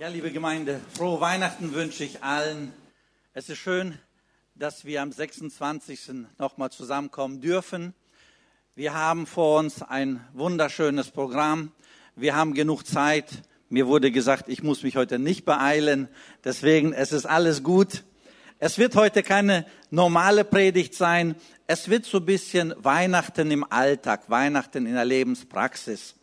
Ja, liebe Gemeinde, frohe Weihnachten wünsche ich allen. Es ist schön, dass wir am 26. nochmal zusammenkommen dürfen. Wir haben vor uns ein wunderschönes Programm. Wir haben genug Zeit. Mir wurde gesagt, ich muss mich heute nicht beeilen. Deswegen, es ist alles gut. Es wird heute keine normale Predigt sein. Es wird so ein bisschen Weihnachten im Alltag, Weihnachten in der Lebenspraxis.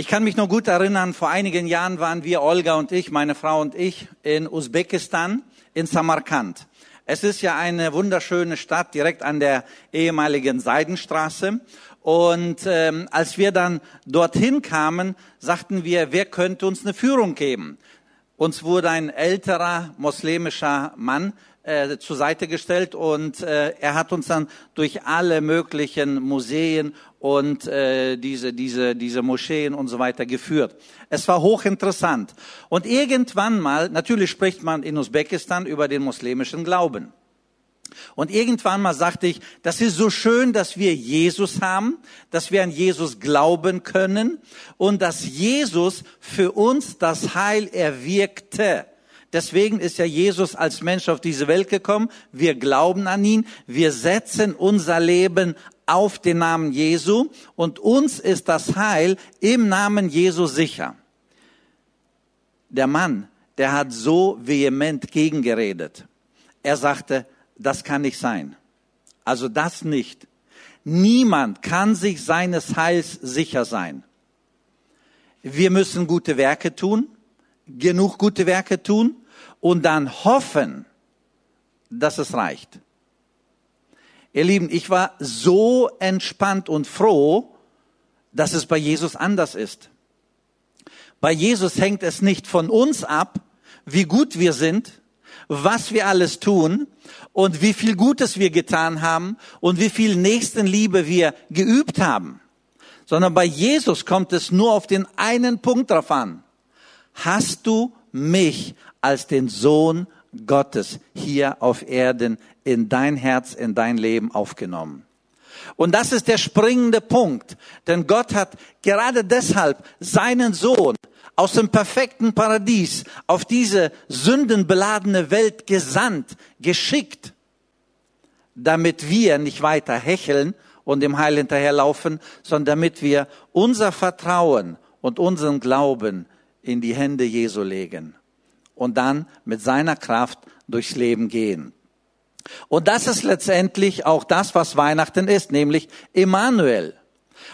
Ich kann mich noch gut erinnern, vor einigen Jahren waren wir, Olga und ich, meine Frau und ich, in Usbekistan, in Samarkand. Es ist ja eine wunderschöne Stadt direkt an der ehemaligen Seidenstraße. Und ähm, als wir dann dorthin kamen, sagten wir, wer könnte uns eine Führung geben? Uns wurde ein älterer muslimischer Mann äh, zur Seite gestellt und äh, er hat uns dann durch alle möglichen Museen und äh, diese, diese, diese Moscheen und so weiter geführt. Es war hochinteressant. Und irgendwann mal, natürlich spricht man in Usbekistan über den muslimischen Glauben. Und irgendwann mal sagte ich, das ist so schön, dass wir Jesus haben, dass wir an Jesus glauben können und dass Jesus für uns das Heil erwirkte. Deswegen ist ja Jesus als Mensch auf diese Welt gekommen. Wir glauben an ihn. Wir setzen unser Leben auf den Namen Jesu und uns ist das Heil im Namen Jesu sicher. Der Mann, der hat so vehement gegengeredet. Er sagte, das kann nicht sein. Also das nicht. Niemand kann sich seines Heils sicher sein. Wir müssen gute Werke tun, genug gute Werke tun und dann hoffen, dass es reicht. Ihr Lieben, ich war so entspannt und froh, dass es bei Jesus anders ist. Bei Jesus hängt es nicht von uns ab, wie gut wir sind, was wir alles tun und wie viel Gutes wir getan haben und wie viel Nächstenliebe wir geübt haben, sondern bei Jesus kommt es nur auf den einen Punkt drauf an. Hast du mich als den Sohn Gottes hier auf Erden in dein Herz, in dein Leben aufgenommen. Und das ist der springende Punkt, denn Gott hat gerade deshalb seinen Sohn aus dem perfekten Paradies auf diese sündenbeladene Welt gesandt, geschickt, damit wir nicht weiter hecheln und dem Heil hinterherlaufen, sondern damit wir unser Vertrauen und unseren Glauben in die Hände Jesu legen und dann mit seiner Kraft durchs Leben gehen. Und das ist letztendlich auch das, was Weihnachten ist, nämlich Emmanuel.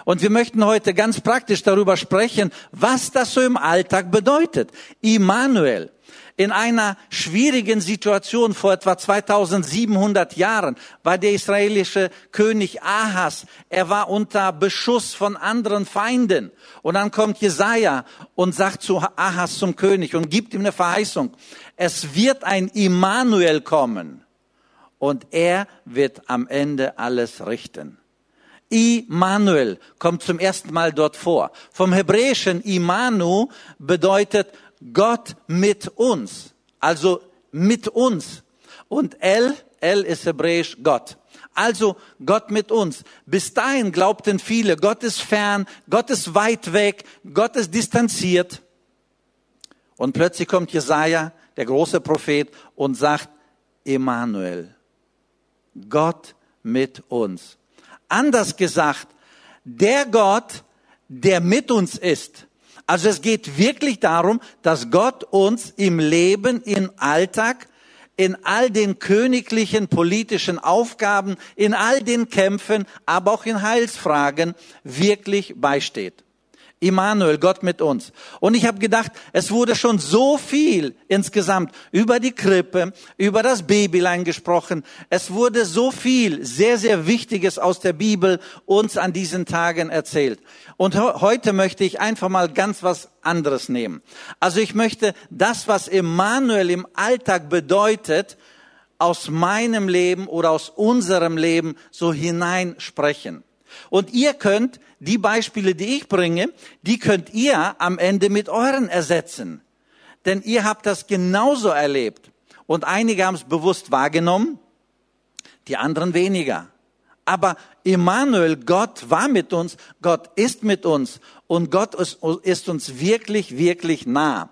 Und wir möchten heute ganz praktisch darüber sprechen, was das so im Alltag bedeutet. Immanuel. In einer schwierigen Situation vor etwa 2700 Jahren war der israelische König Ahas. Er war unter Beschuss von anderen Feinden. Und dann kommt Jesaja und sagt zu Ahas zum König und gibt ihm eine Verheißung. Es wird ein Immanuel kommen und er wird am Ende alles richten. Immanuel kommt zum ersten Mal dort vor. Vom hebräischen Imanu bedeutet Gott mit uns. Also mit uns. Und El, El ist hebräisch Gott. Also Gott mit uns. Bis dahin glaubten viele, Gott ist fern, Gott ist weit weg, Gott ist distanziert. Und plötzlich kommt Jesaja, der große Prophet, und sagt, Immanuel, Gott mit uns. Anders gesagt, der Gott, der mit uns ist. Also es geht wirklich darum, dass Gott uns im Leben, im Alltag, in all den königlichen politischen Aufgaben, in all den Kämpfen, aber auch in Heilsfragen wirklich beisteht. Immanuel, Gott mit uns. Und ich habe gedacht, es wurde schon so viel insgesamt über die Krippe, über das Babylein gesprochen. Es wurde so viel sehr, sehr Wichtiges aus der Bibel uns an diesen Tagen erzählt. Und heute möchte ich einfach mal ganz was anderes nehmen. Also ich möchte das, was Immanuel im Alltag bedeutet, aus meinem Leben oder aus unserem Leben so hineinsprechen. Und ihr könnt die Beispiele, die ich bringe, die könnt ihr am Ende mit euren ersetzen. Denn ihr habt das genauso erlebt. Und einige haben es bewusst wahrgenommen, die anderen weniger. Aber Immanuel, Gott war mit uns, Gott ist mit uns und Gott ist, uns wirklich, wirklich nah.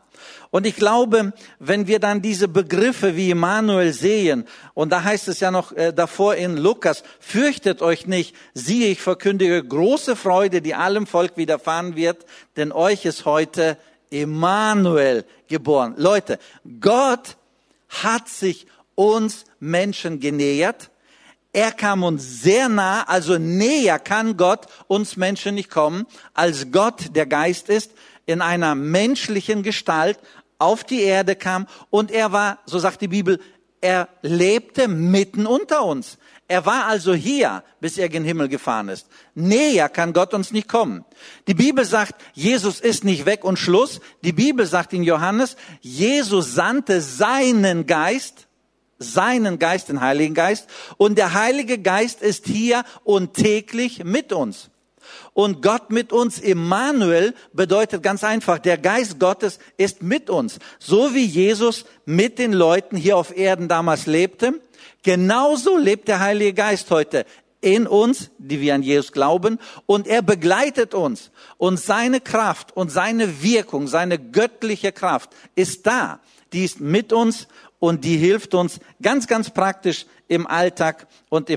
Und ich glaube, wenn wir dann diese Begriffe wie Immanuel sehen, und da heißt es ja noch äh, davor in Lukas, fürchtet euch nicht, siehe, ich verkündige große Freude, die allem Volk widerfahren wird, denn euch ist heute Immanuel geboren. Leute, Gott hat sich uns Menschen genähert. Er kam uns sehr nah, also näher kann Gott uns Menschen nicht kommen, als Gott der Geist ist, in einer menschlichen Gestalt auf die Erde kam und er war, so sagt die Bibel, er lebte mitten unter uns. Er war also hier, bis er den Himmel gefahren ist. Näher kann Gott uns nicht kommen. Die Bibel sagt, Jesus ist nicht weg und Schluss. Die Bibel sagt in Johannes, Jesus sandte seinen Geist, seinen Geist, den Heiligen Geist, und der Heilige Geist ist hier und täglich mit uns. Und Gott mit uns, Immanuel, bedeutet ganz einfach, der Geist Gottes ist mit uns. So wie Jesus mit den Leuten hier auf Erden damals lebte, genauso lebt der Heilige Geist heute in uns, die wir an Jesus glauben, und er begleitet uns. Und seine Kraft und seine Wirkung, seine göttliche Kraft ist da. Die ist mit uns und die hilft uns ganz, ganz praktisch im Alltag und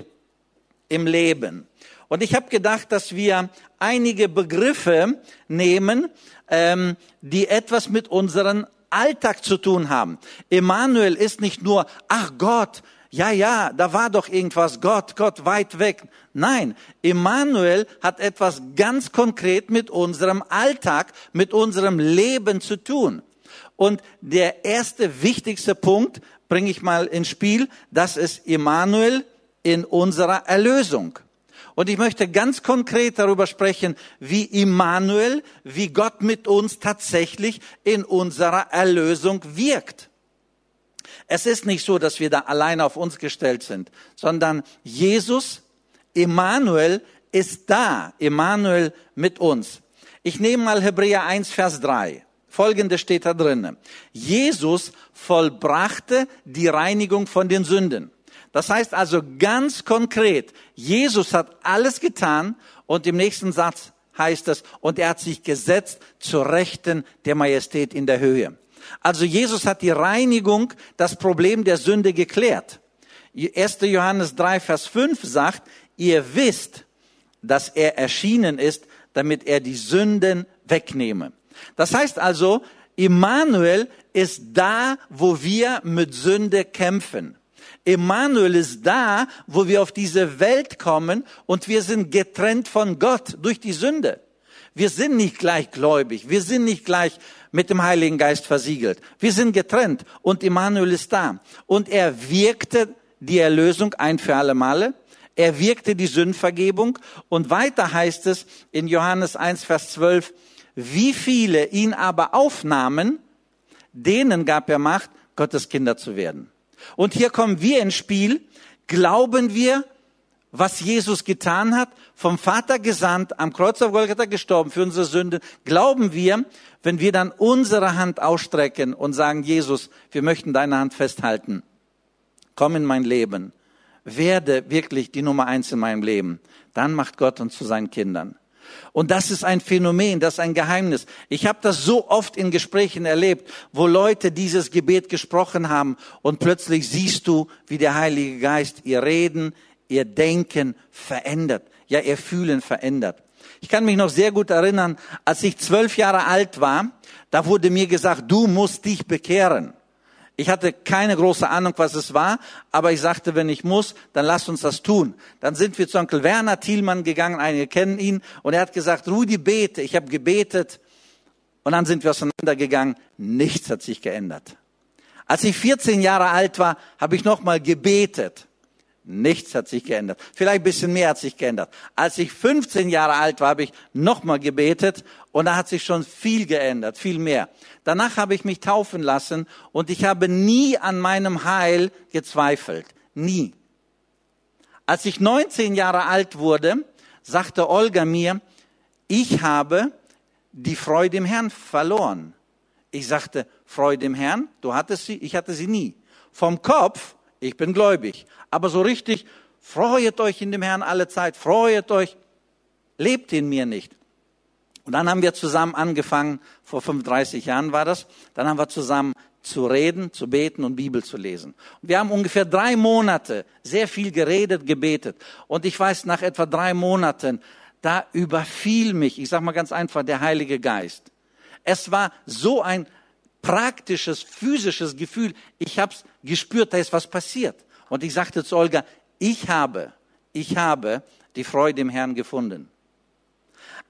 im Leben. Und ich habe gedacht, dass wir einige Begriffe nehmen, ähm, die etwas mit unserem Alltag zu tun haben. Emanuel ist nicht nur, ach Gott, ja, ja, da war doch irgendwas, Gott, Gott, weit weg. Nein, Emanuel hat etwas ganz konkret mit unserem Alltag, mit unserem Leben zu tun. Und der erste wichtigste Punkt bringe ich mal ins Spiel, das ist Emanuel in unserer Erlösung. Und ich möchte ganz konkret darüber sprechen, wie Immanuel, wie Gott mit uns tatsächlich in unserer Erlösung wirkt. Es ist nicht so, dass wir da alleine auf uns gestellt sind, sondern Jesus, Immanuel, ist da. Immanuel mit uns. Ich nehme mal Hebräer 1, Vers 3. Folgendes steht da drinnen. Jesus vollbrachte die Reinigung von den Sünden. Das heißt also ganz konkret, Jesus hat alles getan und im nächsten Satz heißt es, und er hat sich gesetzt zur Rechten der Majestät in der Höhe. Also Jesus hat die Reinigung, das Problem der Sünde geklärt. 1. Johannes 3, Vers 5 sagt, ihr wisst, dass er erschienen ist, damit er die Sünden wegnehme. Das heißt also, Immanuel ist da, wo wir mit Sünde kämpfen. Emmanuel ist da, wo wir auf diese Welt kommen und wir sind getrennt von Gott durch die Sünde. Wir sind nicht gleichgläubig, wir sind nicht gleich mit dem Heiligen Geist versiegelt. Wir sind getrennt und Emmanuel ist da. Und er wirkte die Erlösung ein für alle Male. Er wirkte die Sündvergebung. Und weiter heißt es in Johannes 1, Vers 12, wie viele ihn aber aufnahmen, denen gab er Macht, Gottes Kinder zu werden. Und hier kommen wir ins Spiel. Glauben wir, was Jesus getan hat, vom Vater gesandt, am Kreuz auf Golgatha gestorben für unsere Sünde, glauben wir, wenn wir dann unsere Hand ausstrecken und sagen, Jesus, wir möchten deine Hand festhalten. Komm in mein Leben. Werde wirklich die Nummer eins in meinem Leben. Dann macht Gott uns zu seinen Kindern. Und das ist ein Phänomen, das ist ein Geheimnis. Ich habe das so oft in Gesprächen erlebt, wo Leute dieses Gebet gesprochen haben und plötzlich siehst du, wie der Heilige Geist ihr Reden, ihr Denken verändert, ja ihr Fühlen verändert. Ich kann mich noch sehr gut erinnern, als ich zwölf Jahre alt war, da wurde mir gesagt, du musst dich bekehren. Ich hatte keine große Ahnung, was es war, aber ich sagte, wenn ich muss, dann lass uns das tun. Dann sind wir zu Onkel Werner Thielmann gegangen, einige kennen ihn, und er hat gesagt, Rudi, bete. Ich habe gebetet und dann sind wir auseinandergegangen. Nichts hat sich geändert. Als ich 14 Jahre alt war, habe ich nochmal gebetet. Nichts hat sich geändert. Vielleicht ein bisschen mehr hat sich geändert. Als ich 15 Jahre alt war, habe ich nochmal gebetet und da hat sich schon viel geändert, viel mehr. Danach habe ich mich taufen lassen und ich habe nie an meinem Heil gezweifelt. Nie. Als ich 19 Jahre alt wurde, sagte Olga mir, ich habe die Freude im Herrn verloren. Ich sagte, Freude im Herrn, du hattest sie, ich hatte sie nie. Vom Kopf ich bin gläubig. Aber so richtig, freut euch in dem Herrn alle Zeit, freut euch, lebt in mir nicht. Und dann haben wir zusammen angefangen, vor 35 Jahren war das, dann haben wir zusammen zu reden, zu beten und Bibel zu lesen. Und wir haben ungefähr drei Monate sehr viel geredet, gebetet. Und ich weiß, nach etwa drei Monaten, da überfiel mich, ich sage mal ganz einfach, der Heilige Geist. Es war so ein praktisches, physisches Gefühl. Ich habe gespürt, da ist was passiert. Und ich sagte zu Olga, ich habe, ich habe die Freude im Herrn gefunden.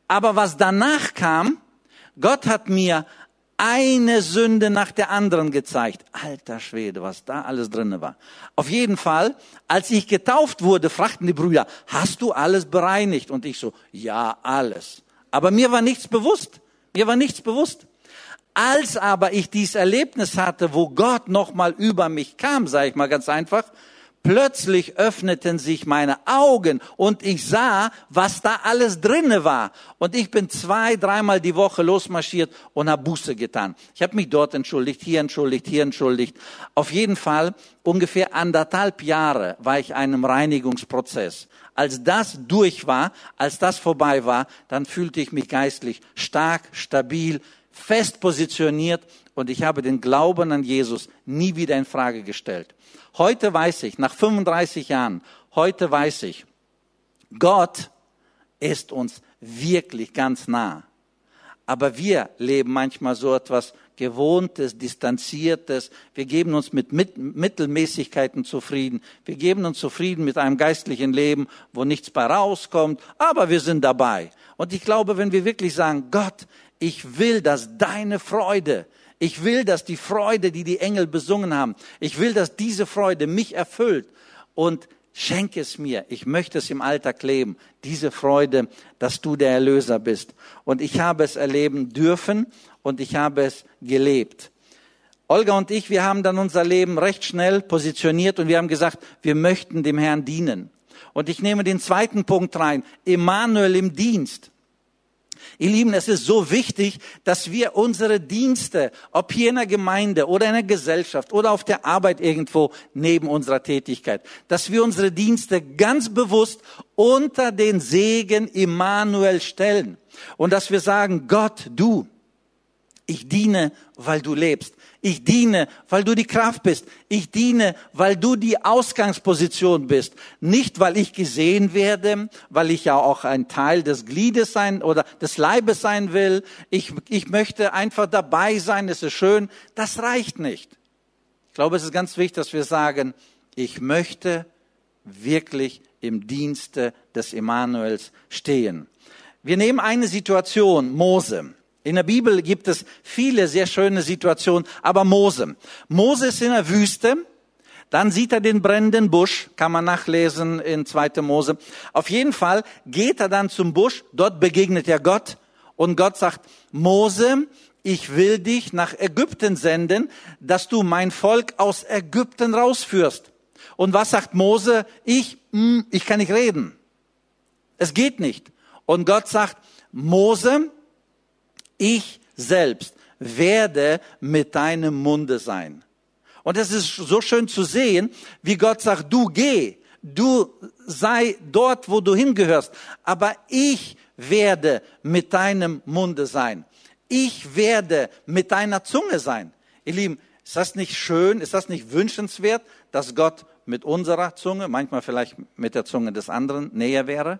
Aber was danach kam, Gott hat mir eine Sünde nach der anderen gezeigt. Alter Schwede, was da alles drinne war. Auf jeden Fall, als ich getauft wurde, fragten die Brüder, hast du alles bereinigt? Und ich so, ja, alles. Aber mir war nichts bewusst. Mir war nichts bewusst. Als aber ich dieses Erlebnis hatte, wo Gott nochmal über mich kam, sage ich mal ganz einfach, Plötzlich öffneten sich meine Augen und ich sah, was da alles drinne war. Und ich bin zwei, dreimal die Woche losmarschiert und habe Buße getan. Ich habe mich dort entschuldigt, hier entschuldigt, hier entschuldigt. Auf jeden Fall ungefähr anderthalb Jahre war ich einem Reinigungsprozess. Als das durch war, als das vorbei war, dann fühlte ich mich geistlich stark, stabil, fest positioniert und ich habe den Glauben an Jesus nie wieder in Frage gestellt. Heute weiß ich, nach 35 Jahren, heute weiß ich, Gott ist uns wirklich ganz nah. Aber wir leben manchmal so etwas Gewohntes, Distanziertes. Wir geben uns mit Mittelmäßigkeiten zufrieden. Wir geben uns zufrieden mit einem geistlichen Leben, wo nichts bei rauskommt. Aber wir sind dabei. Und ich glaube, wenn wir wirklich sagen, Gott, ich will, dass deine Freude ich will, dass die Freude, die die Engel besungen haben, ich will, dass diese Freude mich erfüllt und schenke es mir. Ich möchte es im Alltag leben. Diese Freude, dass du der Erlöser bist. Und ich habe es erleben dürfen und ich habe es gelebt. Olga und ich, wir haben dann unser Leben recht schnell positioniert und wir haben gesagt, wir möchten dem Herrn dienen. Und ich nehme den zweiten Punkt rein. Emanuel im Dienst. Ihr Lieben, es ist so wichtig, dass wir unsere Dienste, ob hier in der Gemeinde oder in der Gesellschaft oder auf der Arbeit irgendwo neben unserer Tätigkeit, dass wir unsere Dienste ganz bewusst unter den Segen Immanuel stellen und dass wir sagen, Gott, du, ich diene, weil du lebst. Ich diene, weil du die Kraft bist. Ich diene, weil du die Ausgangsposition bist. Nicht, weil ich gesehen werde, weil ich ja auch ein Teil des Gliedes sein oder des Leibes sein will. Ich, ich möchte einfach dabei sein. Es ist schön. Das reicht nicht. Ich glaube, es ist ganz wichtig, dass wir sagen, ich möchte wirklich im Dienste des Emanuels stehen. Wir nehmen eine Situation, Mose. In der Bibel gibt es viele sehr schöne Situationen, aber Mose. Mose ist in der Wüste, dann sieht er den brennenden Busch, kann man nachlesen in 2. Mose. Auf jeden Fall geht er dann zum Busch, dort begegnet er Gott und Gott sagt, Mose, ich will dich nach Ägypten senden, dass du mein Volk aus Ägypten rausführst. Und was sagt Mose? Ich, hm, ich kann nicht reden. Es geht nicht. Und Gott sagt, Mose, ich selbst werde mit deinem Munde sein. Und es ist so schön zu sehen, wie Gott sagt, du geh, du sei dort, wo du hingehörst, aber ich werde mit deinem Munde sein. Ich werde mit deiner Zunge sein. Ihr Lieben, ist das nicht schön, ist das nicht wünschenswert, dass Gott mit unserer Zunge, manchmal vielleicht mit der Zunge des anderen näher wäre?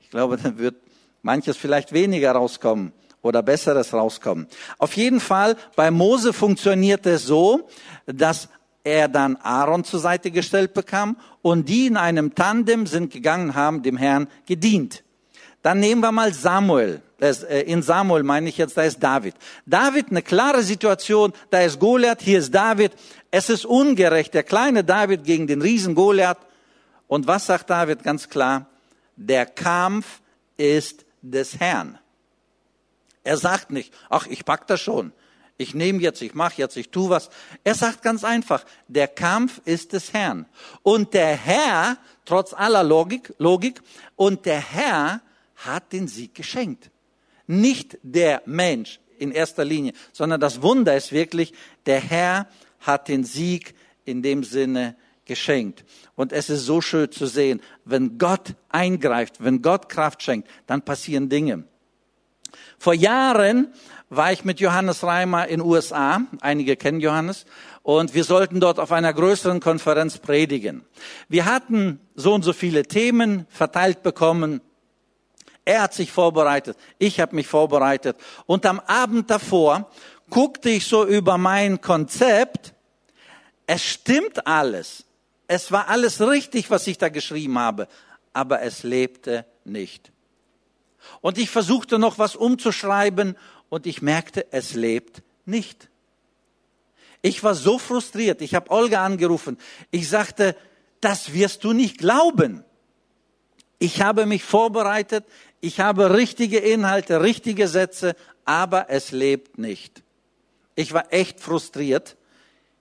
Ich glaube, dann wird manches vielleicht weniger rauskommen oder Besseres rauskommen. Auf jeden Fall, bei Mose funktioniert es so, dass er dann Aaron zur Seite gestellt bekam und die in einem Tandem sind gegangen, haben dem Herrn gedient. Dann nehmen wir mal Samuel. Äh, in Samuel meine ich jetzt, da ist David. David, eine klare Situation, da ist Goliath, hier ist David. Es ist ungerecht, der kleine David gegen den Riesen Goliath. Und was sagt David ganz klar? Der Kampf ist des Herrn. Er sagt nicht, ach, ich pack das schon. Ich nehme jetzt, ich mache jetzt, ich tu was. Er sagt ganz einfach, der Kampf ist des Herrn. Und der Herr, trotz aller Logik, Logik, und der Herr hat den Sieg geschenkt. Nicht der Mensch in erster Linie, sondern das Wunder ist wirklich, der Herr hat den Sieg in dem Sinne geschenkt. Und es ist so schön zu sehen, wenn Gott eingreift, wenn Gott Kraft schenkt, dann passieren Dinge. Vor Jahren war ich mit Johannes Reimer in USA. Einige kennen Johannes. Und wir sollten dort auf einer größeren Konferenz predigen. Wir hatten so und so viele Themen verteilt bekommen. Er hat sich vorbereitet. Ich habe mich vorbereitet. Und am Abend davor guckte ich so über mein Konzept. Es stimmt alles. Es war alles richtig, was ich da geschrieben habe. Aber es lebte nicht. Und ich versuchte noch was umzuschreiben und ich merkte, es lebt nicht. Ich war so frustriert. Ich habe Olga angerufen. Ich sagte, das wirst du nicht glauben. Ich habe mich vorbereitet. Ich habe richtige Inhalte, richtige Sätze, aber es lebt nicht. Ich war echt frustriert.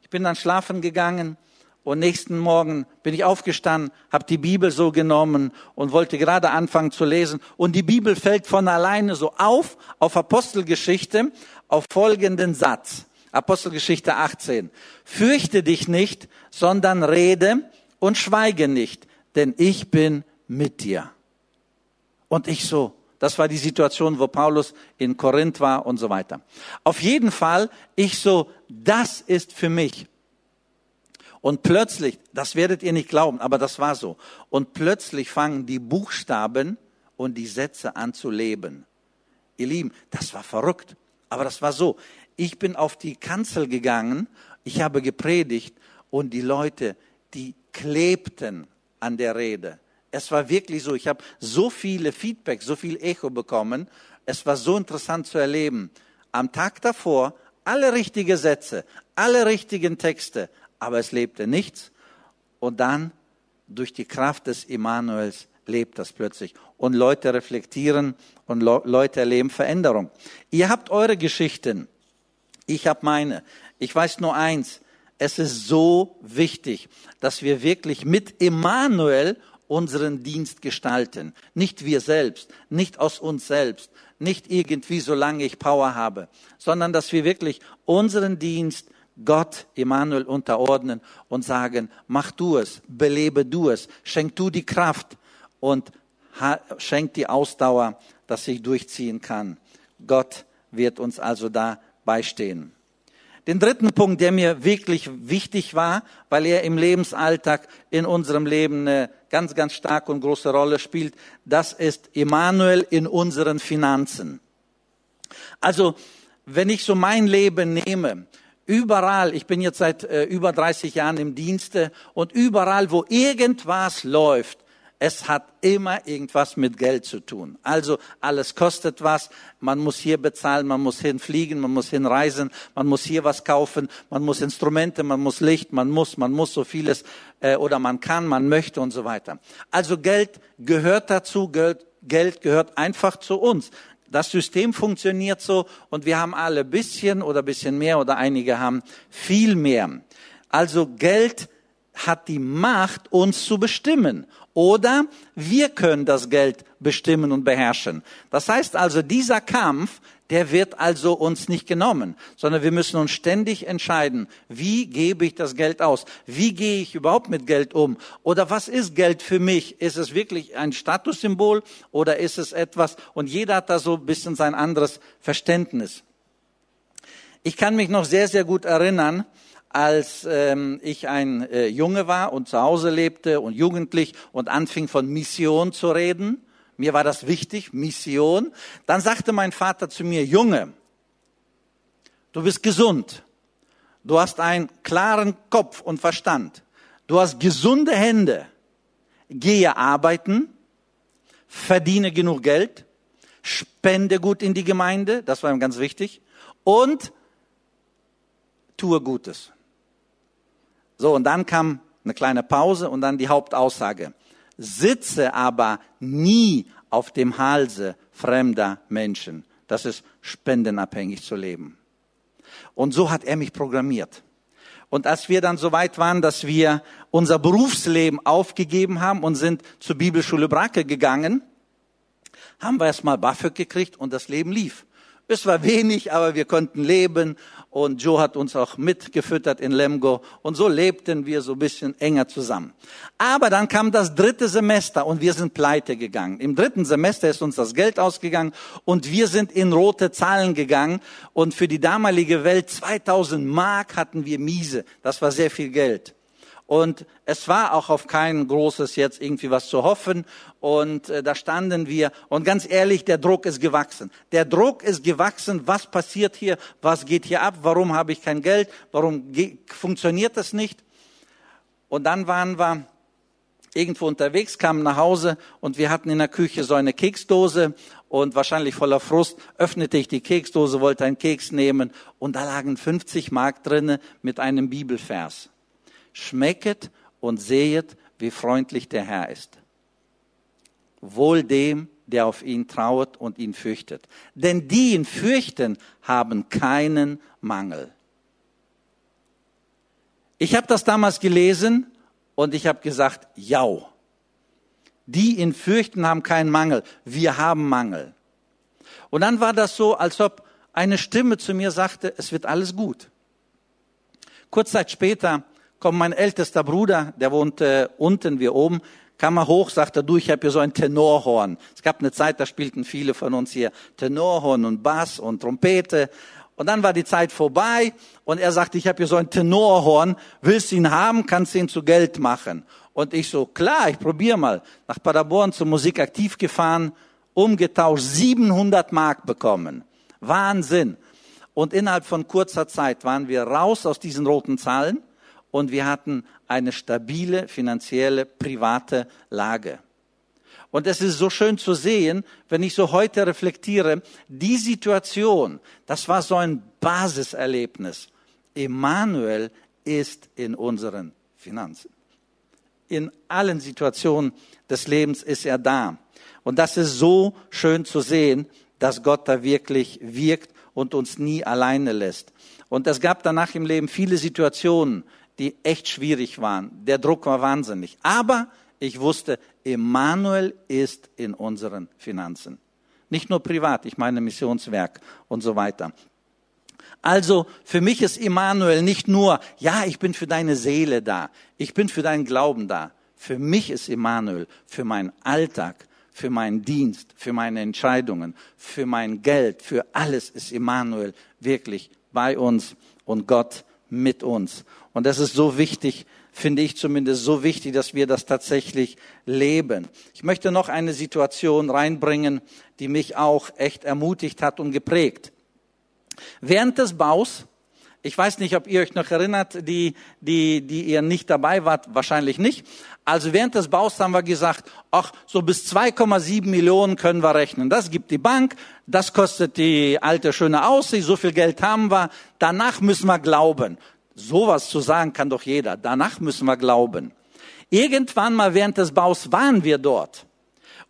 Ich bin dann schlafen gegangen und nächsten Morgen bin ich aufgestanden, habe die Bibel so genommen und wollte gerade anfangen zu lesen. Und die Bibel fällt von alleine so auf, auf Apostelgeschichte, auf folgenden Satz. Apostelgeschichte 18. Fürchte dich nicht, sondern rede und schweige nicht, denn ich bin mit dir. Und ich so, das war die Situation, wo Paulus in Korinth war und so weiter. Auf jeden Fall, ich so, das ist für mich und plötzlich, das werdet ihr nicht glauben, aber das war so. Und plötzlich fangen die Buchstaben und die Sätze an zu leben. Ihr Lieben, das war verrückt. Aber das war so. Ich bin auf die Kanzel gegangen, ich habe gepredigt und die Leute, die klebten an der Rede. Es war wirklich so. Ich habe so viele Feedback, so viel Echo bekommen. Es war so interessant zu erleben. Am Tag davor alle richtigen Sätze, alle richtigen Texte, aber es lebte nichts. Und dann, durch die Kraft des Immanuels, lebt das plötzlich. Und Leute reflektieren und Leute erleben Veränderung. Ihr habt eure Geschichten. Ich habe meine. Ich weiß nur eins. Es ist so wichtig, dass wir wirklich mit Immanuel unseren Dienst gestalten. Nicht wir selbst, nicht aus uns selbst, nicht irgendwie, solange ich Power habe, sondern dass wir wirklich unseren Dienst Gott, Emanuel, unterordnen und sagen, mach du es, belebe du es, schenk du die Kraft und schenk die Ausdauer, dass ich durchziehen kann. Gott wird uns also da beistehen. Den dritten Punkt, der mir wirklich wichtig war, weil er im Lebensalltag in unserem Leben eine ganz, ganz starke und große Rolle spielt, das ist Emanuel in unseren Finanzen. Also, wenn ich so mein Leben nehme, Überall, ich bin jetzt seit äh, über 30 Jahren im Dienste und überall, wo irgendwas läuft, es hat immer irgendwas mit Geld zu tun. Also alles kostet was, man muss hier bezahlen, man muss hinfliegen, man muss hinreisen, man muss hier was kaufen, man muss Instrumente, man muss Licht, man muss, man muss so vieles äh, oder man kann, man möchte und so weiter. Also Geld gehört dazu, Geld, Geld gehört einfach zu uns. Das System funktioniert so und wir haben alle bisschen oder bisschen mehr oder einige haben viel mehr. Also Geld hat die Macht, uns zu bestimmen. Oder wir können das Geld bestimmen und beherrschen. Das heißt also, dieser Kampf, der wird also uns nicht genommen, sondern wir müssen uns ständig entscheiden, wie gebe ich das Geld aus? Wie gehe ich überhaupt mit Geld um? Oder was ist Geld für mich? Ist es wirklich ein Statussymbol oder ist es etwas? Und jeder hat da so ein bisschen sein anderes Verständnis. Ich kann mich noch sehr, sehr gut erinnern, als ähm, ich ein äh, Junge war und zu Hause lebte und jugendlich und anfing von Mission zu reden mir war das wichtig, Mission. Dann sagte mein Vater zu mir, Junge, du bist gesund. Du hast einen klaren Kopf und Verstand. Du hast gesunde Hände. Gehe arbeiten, verdiene genug Geld, spende gut in die Gemeinde, das war ihm ganz wichtig, und tue Gutes. So, und dann kam eine kleine Pause und dann die Hauptaussage sitze aber nie auf dem Halse fremder Menschen. Das ist spendenabhängig zu leben. Und so hat er mich programmiert. Und als wir dann so weit waren, dass wir unser Berufsleben aufgegeben haben und sind zur Bibelschule Bracke gegangen, haben wir erstmal BAföG gekriegt und das Leben lief. Es war wenig, aber wir konnten leben und Joe hat uns auch mitgefüttert in Lemgo und so lebten wir so ein bisschen enger zusammen. Aber dann kam das dritte Semester und wir sind pleite gegangen. Im dritten Semester ist uns das Geld ausgegangen und wir sind in rote Zahlen gegangen und für die damalige Welt 2000 Mark hatten wir miese. Das war sehr viel Geld. Und es war auch auf kein großes jetzt irgendwie was zu hoffen. Und äh, da standen wir. Und ganz ehrlich, der Druck ist gewachsen. Der Druck ist gewachsen. Was passiert hier? Was geht hier ab? Warum habe ich kein Geld? Warum funktioniert das nicht? Und dann waren wir irgendwo unterwegs, kamen nach Hause und wir hatten in der Küche so eine Keksdose und wahrscheinlich voller Frust öffnete ich die Keksdose, wollte einen Keks nehmen und da lagen 50 Mark drinne mit einem Bibelvers schmecket und sehet, wie freundlich der Herr ist. Wohl dem, der auf ihn trauert und ihn fürchtet. Denn die ihn fürchten, haben keinen Mangel. Ich habe das damals gelesen und ich habe gesagt, ja. Die ihn fürchten, haben keinen Mangel. Wir haben Mangel. Und dann war das so, als ob eine Stimme zu mir sagte, es wird alles gut. Kurz Zeit später kommt mein ältester Bruder, der wohnt äh, unten, wir oben, kam mal hoch, sagte, du, ich habe hier so ein Tenorhorn. Es gab eine Zeit, da spielten viele von uns hier Tenorhorn und Bass und Trompete. Und dann war die Zeit vorbei und er sagte, ich habe hier so ein Tenorhorn, willst du ihn haben, kannst du ihn zu Geld machen. Und ich so, klar, ich probiere mal. Nach Paderborn zur Musik aktiv gefahren, umgetauscht, 700 Mark bekommen. Wahnsinn. Und innerhalb von kurzer Zeit waren wir raus aus diesen roten Zahlen und wir hatten eine stabile finanzielle private Lage. Und es ist so schön zu sehen, wenn ich so heute reflektiere, die Situation, das war so ein Basiserlebnis. Emmanuel ist in unseren Finanzen. In allen Situationen des Lebens ist er da. Und das ist so schön zu sehen, dass Gott da wirklich wirkt und uns nie alleine lässt. Und es gab danach im Leben viele Situationen, die echt schwierig waren. Der Druck war wahnsinnig. Aber ich wusste, Emmanuel ist in unseren Finanzen. Nicht nur privat, ich meine Missionswerk und so weiter. Also für mich ist Emmanuel nicht nur, ja, ich bin für deine Seele da, ich bin für deinen Glauben da. Für mich ist Emmanuel für meinen Alltag, für meinen Dienst, für meine Entscheidungen, für mein Geld, für alles ist Emmanuel wirklich bei uns und Gott mit uns. Und das ist so wichtig, finde ich zumindest so wichtig, dass wir das tatsächlich leben. Ich möchte noch eine Situation reinbringen, die mich auch echt ermutigt hat und geprägt. Während des Baus ich weiß nicht, ob ihr euch noch erinnert, die, die, die ihr nicht dabei wart, wahrscheinlich nicht. Also während des Baus haben wir gesagt, ach, so bis 2,7 Millionen können wir rechnen. Das gibt die Bank, das kostet die alte schöne Aussicht, so viel Geld haben wir. Danach müssen wir glauben. Sowas zu sagen kann doch jeder. Danach müssen wir glauben. Irgendwann mal während des Baus waren wir dort.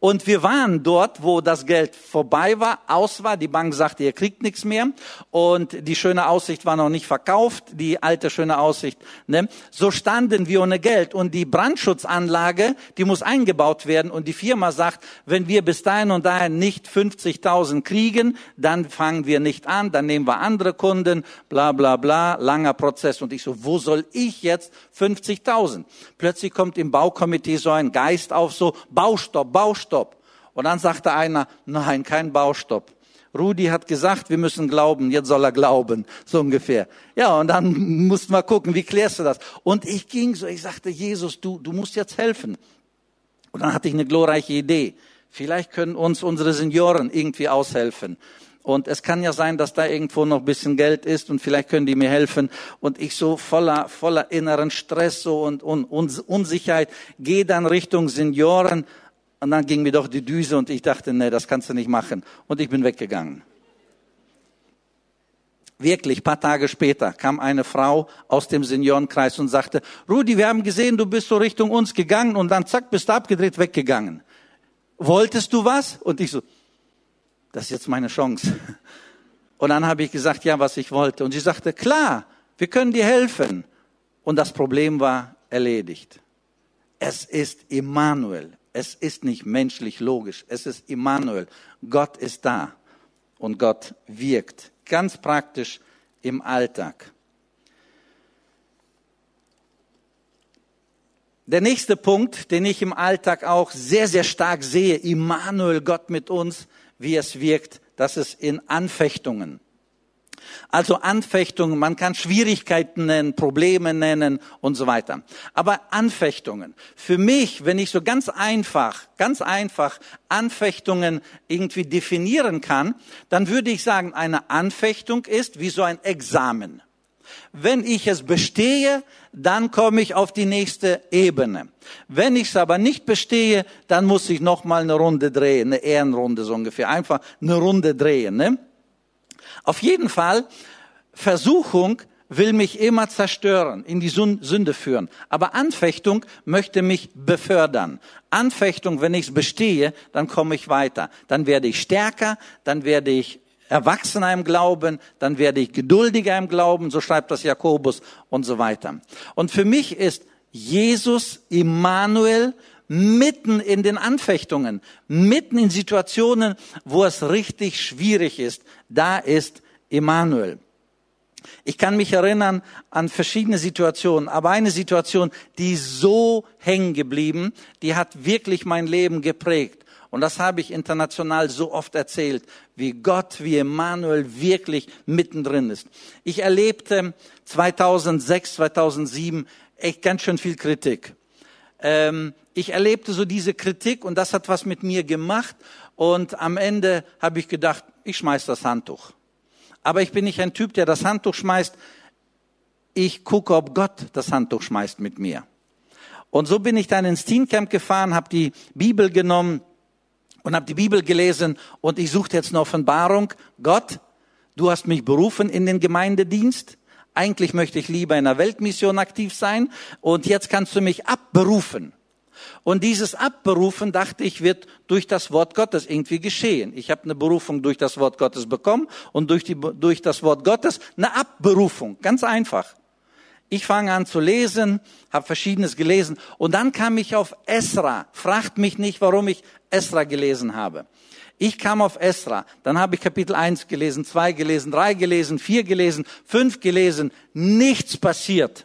Und wir waren dort, wo das Geld vorbei war, aus war. Die Bank sagte, ihr kriegt nichts mehr. Und die schöne Aussicht war noch nicht verkauft, die alte schöne Aussicht. Ne? So standen wir ohne Geld. Und die Brandschutzanlage, die muss eingebaut werden. Und die Firma sagt, wenn wir bis dahin und dahin nicht 50.000 kriegen, dann fangen wir nicht an, dann nehmen wir andere Kunden, bla bla bla, langer Prozess. Und ich so, wo soll ich jetzt 50.000? Plötzlich kommt im Baukomitee so ein Geist auf, so Baustopp, Baustopp. Baustopp. Und dann sagte einer, nein, kein Baustopp. Rudi hat gesagt, wir müssen glauben, jetzt soll er glauben, so ungefähr. Ja, und dann mussten wir gucken, wie klärst du das? Und ich ging so, ich sagte, Jesus, du, du musst jetzt helfen. Und dann hatte ich eine glorreiche Idee. Vielleicht können uns unsere Senioren irgendwie aushelfen. Und es kann ja sein, dass da irgendwo noch ein bisschen Geld ist und vielleicht können die mir helfen. Und ich so voller, voller inneren Stress so und, und, und Unsicherheit gehe dann Richtung Senioren und dann ging mir doch die Düse und ich dachte, nee, das kannst du nicht machen. Und ich bin weggegangen. Wirklich, paar Tage später kam eine Frau aus dem Seniorenkreis und sagte, Rudi, wir haben gesehen, du bist so Richtung uns gegangen und dann zack, bist du abgedreht, weggegangen. Wolltest du was? Und ich so, das ist jetzt meine Chance. Und dann habe ich gesagt, ja, was ich wollte. Und sie sagte, klar, wir können dir helfen. Und das Problem war erledigt. Es ist Immanuel. Es ist nicht menschlich logisch. Es ist Immanuel. Gott ist da und Gott wirkt. Ganz praktisch im Alltag. Der nächste Punkt, den ich im Alltag auch sehr, sehr stark sehe, Immanuel, Gott mit uns, wie es wirkt, das ist in Anfechtungen. Also Anfechtungen, man kann Schwierigkeiten nennen, Probleme nennen und so weiter. Aber Anfechtungen. Für mich, wenn ich so ganz einfach, ganz einfach Anfechtungen irgendwie definieren kann, dann würde ich sagen, eine Anfechtung ist wie so ein Examen. Wenn ich es bestehe, dann komme ich auf die nächste Ebene. Wenn ich es aber nicht bestehe, dann muss ich noch mal eine Runde drehen, eine Ehrenrunde so ungefähr, einfach eine Runde drehen. Ne? Auf jeden Fall, Versuchung will mich immer zerstören, in die Sünde führen. Aber Anfechtung möchte mich befördern. Anfechtung, wenn ich es bestehe, dann komme ich weiter. Dann werde ich stärker, dann werde ich erwachsener im Glauben, dann werde ich geduldiger im Glauben, so schreibt das Jakobus und so weiter. Und für mich ist Jesus Immanuel mitten in den Anfechtungen, mitten in Situationen, wo es richtig schwierig ist. Da ist Immanuel. Ich kann mich erinnern an verschiedene Situationen, aber eine Situation, die so hängen geblieben, die hat wirklich mein Leben geprägt. Und das habe ich international so oft erzählt, wie Gott, wie Emmanuel wirklich mittendrin ist. Ich erlebte 2006, 2007 echt ganz schön viel Kritik. Ähm, ich erlebte so diese Kritik und das hat was mit mir gemacht. Und am Ende habe ich gedacht, ich schmeiß das Handtuch. Aber ich bin nicht ein Typ, der das Handtuch schmeißt. Ich gucke, ob Gott das Handtuch schmeißt mit mir. Und so bin ich dann ins Teencamp gefahren, habe die Bibel genommen und habe die Bibel gelesen und ich suchte jetzt eine Offenbarung. Gott, du hast mich berufen in den Gemeindedienst. Eigentlich möchte ich lieber in der Weltmission aktiv sein und jetzt kannst du mich abberufen. Und dieses Abberufen, dachte ich, wird durch das Wort Gottes irgendwie geschehen. Ich habe eine Berufung durch das Wort Gottes bekommen und durch, die, durch das Wort Gottes eine Abberufung. Ganz einfach. Ich fange an zu lesen, habe verschiedenes gelesen und dann kam ich auf Esra. Fragt mich nicht, warum ich Esra gelesen habe. Ich kam auf Esra, dann habe ich Kapitel 1 gelesen, 2 gelesen, 3 gelesen, 4 gelesen, 5 gelesen, nichts passiert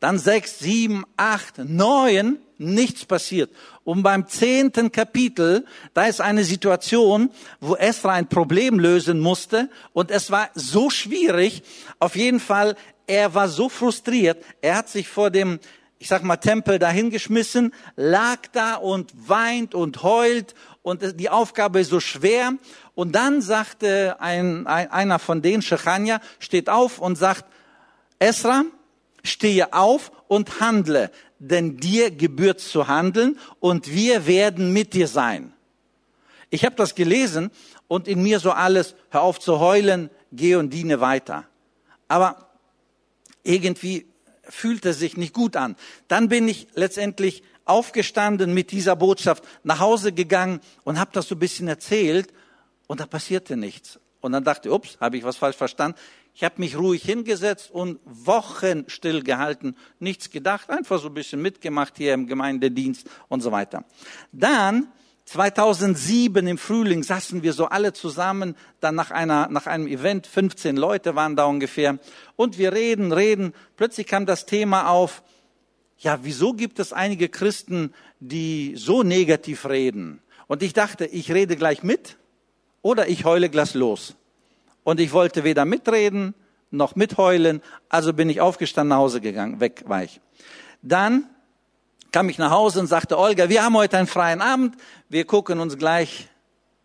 dann sechs, sieben, acht, neun, nichts passiert. Und beim zehnten Kapitel, da ist eine Situation, wo Esra ein Problem lösen musste und es war so schwierig. Auf jeden Fall, er war so frustriert, er hat sich vor dem, ich sag mal, Tempel dahingeschmissen, lag da und weint und heult und die Aufgabe ist so schwer. Und dann sagte ein, ein einer von denen, Shechania, steht auf und sagt, Esra, stehe auf und handle, denn dir gebührt zu handeln und wir werden mit dir sein. Ich habe das gelesen und in mir so alles, hör auf zu heulen, geh und diene weiter. Aber irgendwie fühlte sich nicht gut an. Dann bin ich letztendlich aufgestanden mit dieser Botschaft, nach Hause gegangen und habe das so ein bisschen erzählt und da passierte nichts. Und dann dachte ich, ups, habe ich was falsch verstanden? Ich habe mich ruhig hingesetzt und Wochen stillgehalten, nichts gedacht, einfach so ein bisschen mitgemacht hier im Gemeindedienst und so weiter. Dann 2007 im Frühling saßen wir so alle zusammen, dann nach einer, nach einem Event, 15 Leute waren da ungefähr, und wir reden, reden, plötzlich kam das Thema auf, ja, wieso gibt es einige Christen, die so negativ reden? Und ich dachte, ich rede gleich mit oder ich heule gleich los und ich wollte weder mitreden noch mitheulen, also bin ich aufgestanden, nach Hause gegangen, weg war ich. Dann kam ich nach Hause und sagte, Olga, wir haben heute einen freien Abend, wir gucken uns gleich,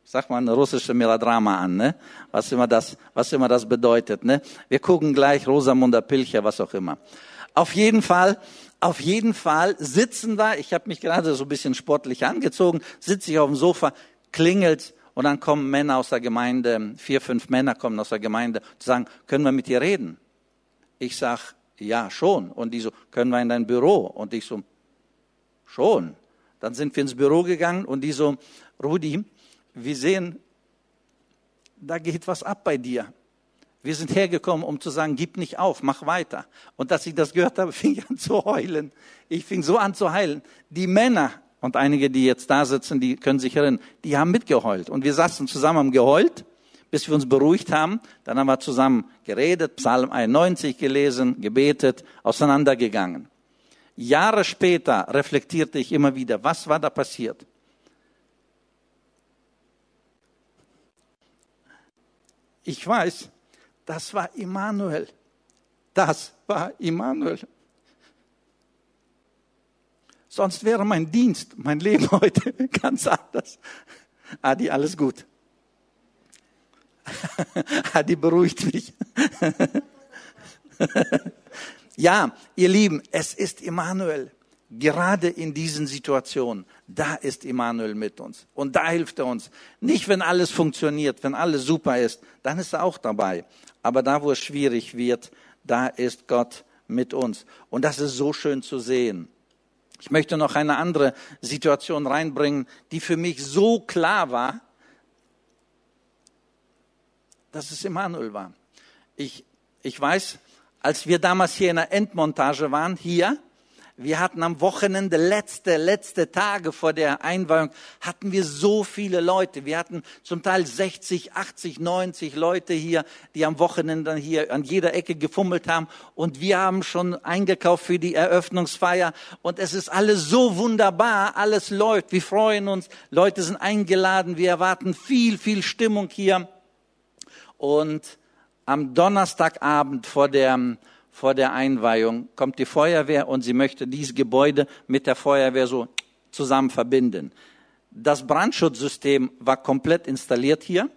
sag mal, eine russische Melodrama an, ne? was immer das, was immer das bedeutet. Ne? Wir gucken gleich Rosamunde Pilcher, was auch immer. Auf jeden Fall, auf jeden Fall sitzen da, ich habe mich gerade so ein bisschen sportlich angezogen, sitze ich auf dem Sofa, klingelt und dann kommen Männer aus der Gemeinde, vier, fünf Männer kommen aus der Gemeinde und sagen, können wir mit dir reden? Ich sag, ja, schon. Und die so, können wir in dein Büro? Und ich so, schon. Dann sind wir ins Büro gegangen und die so, Rudi, wir sehen, da geht was ab bei dir. Wir sind hergekommen, um zu sagen, gib nicht auf, mach weiter. Und als ich das gehört habe, fing ich an zu heulen. Ich fing so an zu heilen. Die Männer und einige, die jetzt da sitzen, die können sich erinnern, die haben mitgeheult. Und wir saßen zusammen, haben geheult, bis wir uns beruhigt haben. Dann haben wir zusammen geredet, Psalm 91 gelesen, gebetet, auseinandergegangen. Jahre später reflektierte ich immer wieder, was war da passiert? Ich weiß, das war Immanuel. Das war Immanuel. Sonst wäre mein Dienst, mein Leben heute ganz anders. Adi, alles gut. Adi beruhigt mich. ja, ihr Lieben, es ist Immanuel. Gerade in diesen Situationen, da ist Immanuel mit uns. Und da hilft er uns. Nicht, wenn alles funktioniert, wenn alles super ist, dann ist er auch dabei. Aber da, wo es schwierig wird, da ist Gott mit uns. Und das ist so schön zu sehen. Ich möchte noch eine andere Situation reinbringen, die für mich so klar war, dass es Emanuel war. Ich, ich weiß, als wir damals hier in der Endmontage waren, hier, wir hatten am Wochenende, letzte, letzte Tage vor der Einweihung, hatten wir so viele Leute. Wir hatten zum Teil 60, 80, 90 Leute hier, die am Wochenende hier an jeder Ecke gefummelt haben. Und wir haben schon eingekauft für die Eröffnungsfeier. Und es ist alles so wunderbar. Alles läuft. Wir freuen uns. Leute sind eingeladen. Wir erwarten viel, viel Stimmung hier. Und am Donnerstagabend vor der vor der Einweihung kommt die Feuerwehr und sie möchte dieses Gebäude mit der Feuerwehr so zusammen verbinden. Das Brandschutzsystem war komplett installiert hier,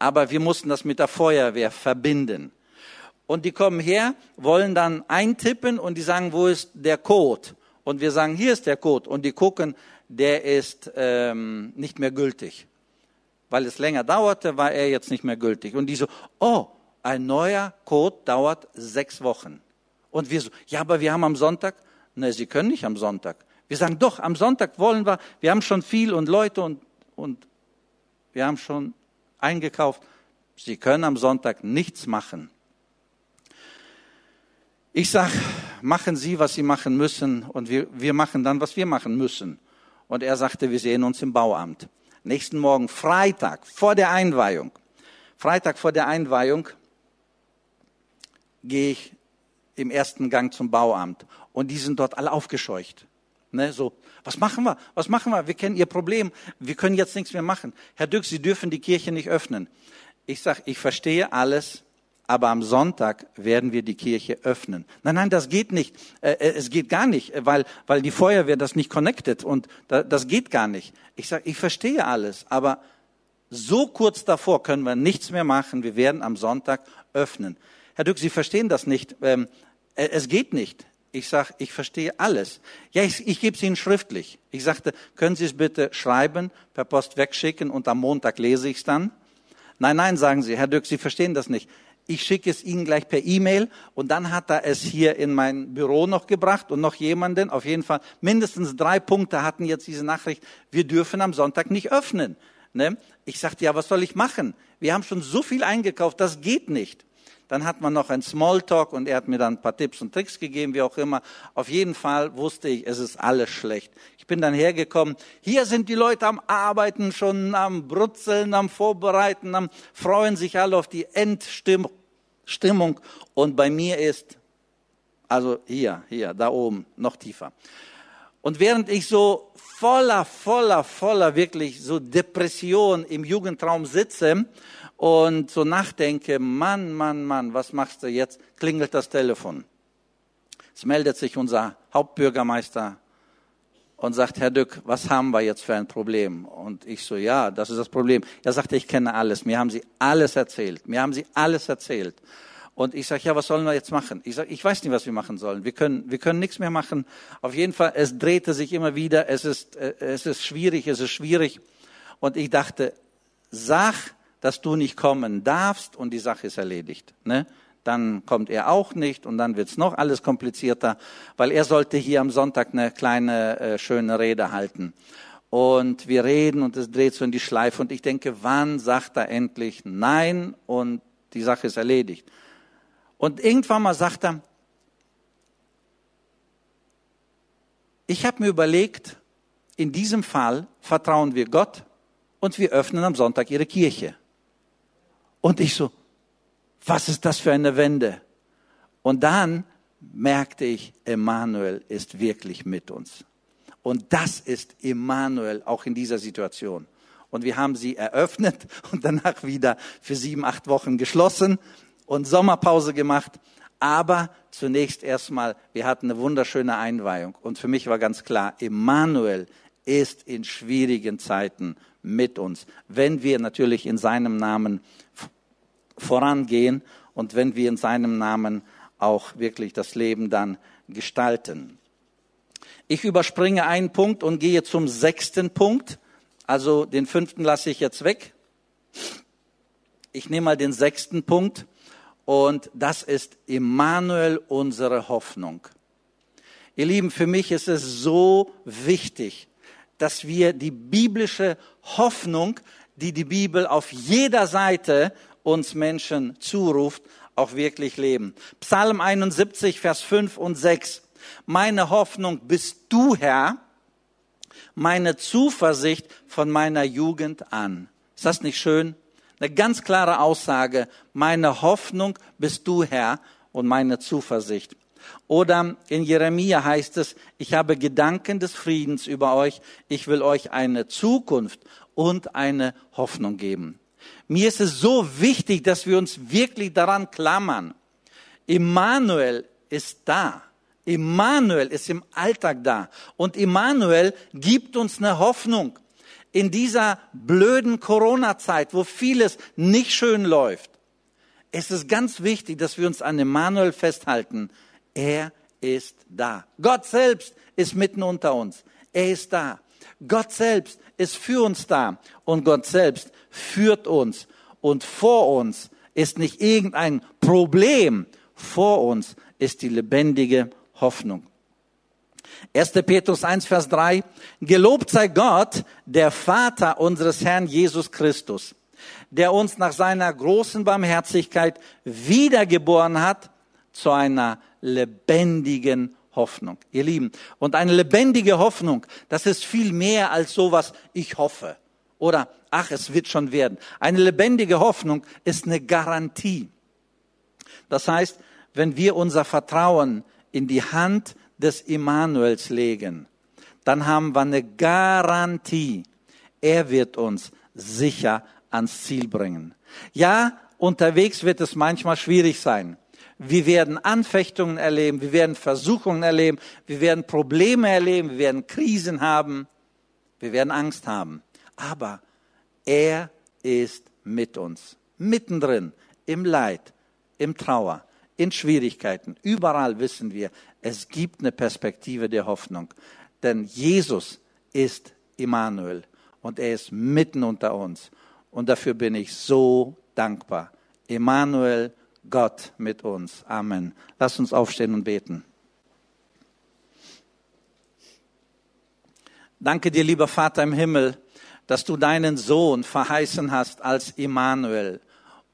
aber wir mussten das mit der Feuerwehr verbinden. Und die kommen her, wollen dann eintippen und die sagen, wo ist der Code? Und wir sagen, hier ist der Code. Und die gucken, der ist ähm, nicht mehr gültig. Weil es länger dauerte, war er jetzt nicht mehr gültig. Und die so, oh, ein neuer Code dauert sechs Wochen. Und wir so, ja, aber wir haben am Sonntag, ne, Sie können nicht am Sonntag. Wir sagen, doch, am Sonntag wollen wir, wir haben schon viel und Leute und, und wir haben schon eingekauft. Sie können am Sonntag nichts machen. Ich sag, machen Sie, was Sie machen müssen und wir, wir machen dann, was wir machen müssen. Und er sagte, wir sehen uns im Bauamt. Nächsten Morgen, Freitag, vor der Einweihung. Freitag vor der Einweihung gehe ich im ersten Gang zum Bauamt und die sind dort alle aufgescheucht. Ne, so, was machen wir? Was machen wir? Wir kennen Ihr Problem. Wir können jetzt nichts mehr machen. Herr Dück, Sie dürfen die Kirche nicht öffnen. Ich sage, ich verstehe alles, aber am Sonntag werden wir die Kirche öffnen. Nein, nein, das geht nicht. Äh, äh, es geht gar nicht, weil, weil die Feuerwehr das nicht connected und das geht gar nicht. Ich sage, ich verstehe alles, aber so kurz davor können wir nichts mehr machen. Wir werden am Sonntag öffnen. Herr Dück, Sie verstehen das nicht. Ähm, äh, es geht nicht. Ich sage, ich verstehe alles. Ja, ich, ich gebe es Ihnen schriftlich. Ich sagte, können Sie es bitte schreiben, per Post wegschicken und am Montag lese ich es dann? Nein, nein, sagen Sie, Herr Dück, Sie verstehen das nicht. Ich schicke es Ihnen gleich per E-Mail und dann hat er es hier in mein Büro noch gebracht und noch jemanden, auf jeden Fall mindestens drei Punkte hatten jetzt diese Nachricht, wir dürfen am Sonntag nicht öffnen. Ne? Ich sagte, ja, was soll ich machen? Wir haben schon so viel eingekauft, das geht nicht. Dann hat man noch ein Smalltalk und er hat mir dann ein paar Tipps und Tricks gegeben, wie auch immer. Auf jeden Fall wusste ich, es ist alles schlecht. Ich bin dann hergekommen. Hier sind die Leute am Arbeiten, schon am Brutzeln, am Vorbereiten, am freuen sich alle auf die Endstimmung. Und bei mir ist, also hier, hier, da oben, noch tiefer. Und während ich so voller, voller, voller, wirklich so Depression im Jugendraum sitze und so nachdenke, Mann, Mann, Mann, was machst du jetzt? Klingelt das Telefon. Es meldet sich unser Hauptbürgermeister und sagt, Herr Dück, was haben wir jetzt für ein Problem? Und ich so, ja, das ist das Problem. Er sagte, ich kenne alles. Mir haben Sie alles erzählt. Mir haben Sie alles erzählt. Und ich sage, ja, was sollen wir jetzt machen? Ich sage, ich weiß nicht, was wir machen sollen. Wir können, wir können nichts mehr machen. Auf jeden Fall, es drehte sich immer wieder. Es ist, äh, es ist schwierig, es ist schwierig. Und ich dachte, sag, dass du nicht kommen darfst und die Sache ist erledigt. Ne? Dann kommt er auch nicht und dann wird's noch alles komplizierter, weil er sollte hier am Sonntag eine kleine äh, schöne Rede halten. Und wir reden und es dreht so in die Schleife und ich denke, wann sagt er endlich Nein und die Sache ist erledigt. Und irgendwann mal sagt er, ich habe mir überlegt, in diesem Fall vertrauen wir Gott und wir öffnen am Sonntag ihre Kirche. Und ich so, was ist das für eine Wende? Und dann merkte ich, Emmanuel ist wirklich mit uns. Und das ist Emmanuel auch in dieser Situation. Und wir haben sie eröffnet und danach wieder für sieben, acht Wochen geschlossen und Sommerpause gemacht. Aber zunächst erstmal, wir hatten eine wunderschöne Einweihung. Und für mich war ganz klar, Emmanuel ist in schwierigen Zeiten mit uns, wenn wir natürlich in seinem Namen vorangehen und wenn wir in seinem Namen auch wirklich das Leben dann gestalten. Ich überspringe einen Punkt und gehe zum sechsten Punkt. Also den fünften lasse ich jetzt weg. Ich nehme mal den sechsten Punkt und das ist Immanuel unsere Hoffnung. Ihr Lieben, für mich ist es so wichtig, dass wir die biblische Hoffnung, die die Bibel auf jeder Seite uns Menschen zuruft, auch wirklich leben. Psalm 71, Vers 5 und 6. Meine Hoffnung bist du, Herr, meine Zuversicht von meiner Jugend an. Ist das nicht schön? Eine ganz klare Aussage. Meine Hoffnung bist du, Herr, und meine Zuversicht. Oder in Jeremia heißt es, ich habe Gedanken des Friedens über euch, ich will euch eine Zukunft und eine Hoffnung geben. Mir ist es so wichtig, dass wir uns wirklich daran klammern. Immanuel ist da. Immanuel ist im Alltag da. Und Immanuel gibt uns eine Hoffnung. In dieser blöden Corona-Zeit, wo vieles nicht schön läuft, ist es ganz wichtig, dass wir uns an Immanuel festhalten. Er ist da. Gott selbst ist mitten unter uns. Er ist da. Gott selbst ist für uns da. Und Gott selbst führt uns. Und vor uns ist nicht irgendein Problem. Vor uns ist die lebendige Hoffnung. 1. Petrus 1, Vers 3. Gelobt sei Gott, der Vater unseres Herrn Jesus Christus, der uns nach seiner großen Barmherzigkeit wiedergeboren hat zu einer lebendigen Hoffnung. Ihr Lieben, und eine lebendige Hoffnung, das ist viel mehr als sowas, ich hoffe. Oder, ach, es wird schon werden. Eine lebendige Hoffnung ist eine Garantie. Das heißt, wenn wir unser Vertrauen in die Hand des Immanuels legen, dann haben wir eine Garantie. Er wird uns sicher ans Ziel bringen. Ja, unterwegs wird es manchmal schwierig sein. Wir werden Anfechtungen erleben, wir werden Versuchungen erleben, wir werden Probleme erleben, wir werden Krisen haben, wir werden Angst haben. Aber er ist mit uns, mittendrin, im Leid, im Trauer, in Schwierigkeiten. Überall wissen wir, es gibt eine Perspektive der Hoffnung. Denn Jesus ist Immanuel und er ist mitten unter uns. Und dafür bin ich so dankbar. Immanuel, Gott mit uns. Amen. Lass uns aufstehen und beten. Danke dir, lieber Vater im Himmel, dass du deinen Sohn verheißen hast als Immanuel.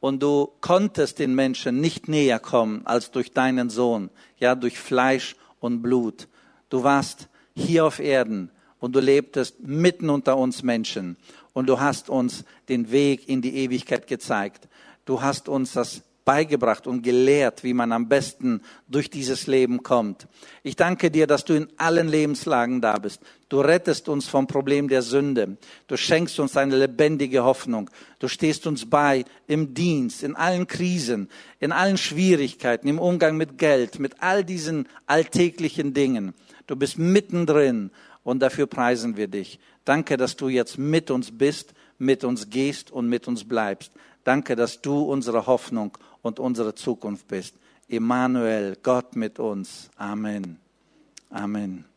Und du konntest den Menschen nicht näher kommen als durch deinen Sohn, ja, durch Fleisch und Blut. Du warst hier auf Erden und du lebtest mitten unter uns Menschen und du hast uns den Weg in die Ewigkeit gezeigt. Du hast uns das beigebracht und gelehrt, wie man am besten durch dieses Leben kommt. Ich danke dir, dass du in allen Lebenslagen da bist. Du rettest uns vom Problem der Sünde. Du schenkst uns eine lebendige Hoffnung. Du stehst uns bei im Dienst, in allen Krisen, in allen Schwierigkeiten, im Umgang mit Geld, mit all diesen alltäglichen Dingen. Du bist mittendrin und dafür preisen wir dich. Danke, dass du jetzt mit uns bist, mit uns gehst und mit uns bleibst. Danke, dass du unsere Hoffnung und unsere Zukunft bist. Immanuel, Gott mit uns. Amen. Amen.